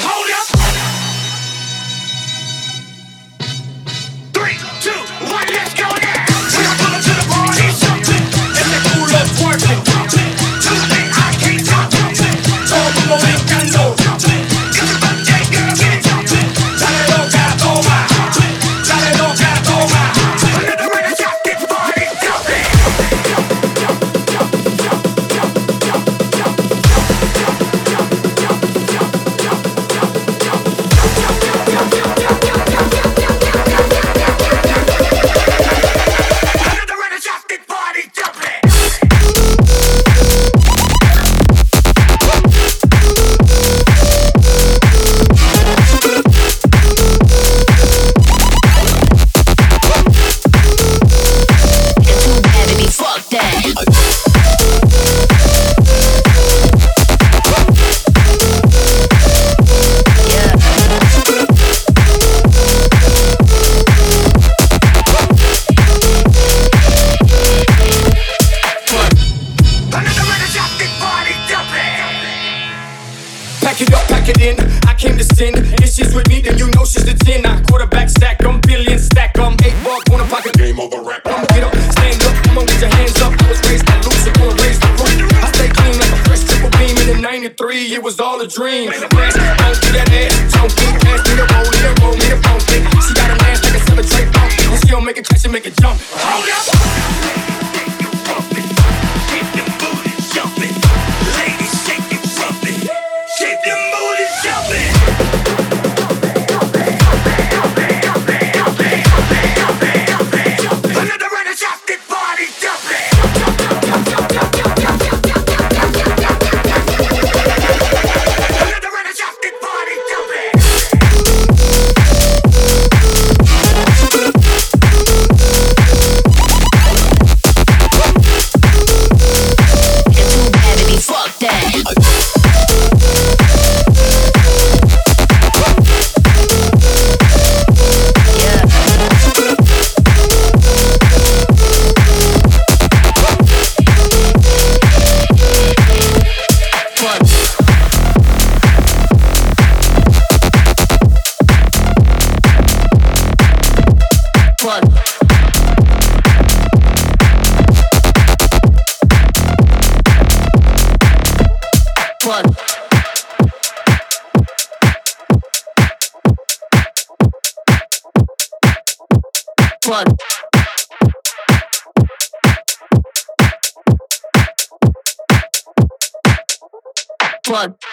Oh. Pack it up, pack it in. I came to sin. If she's with me, then you know she's the 10. I quarterback stack them, billion stack them. Eight ball, corner pocket. Game over, rap. Come get up, stand up, come on, get your hands up. I was raised by I'm gonna raise the roof. I stay clean like a fresh triple beam. In 93, it was all a dream. Fuck. Fuck.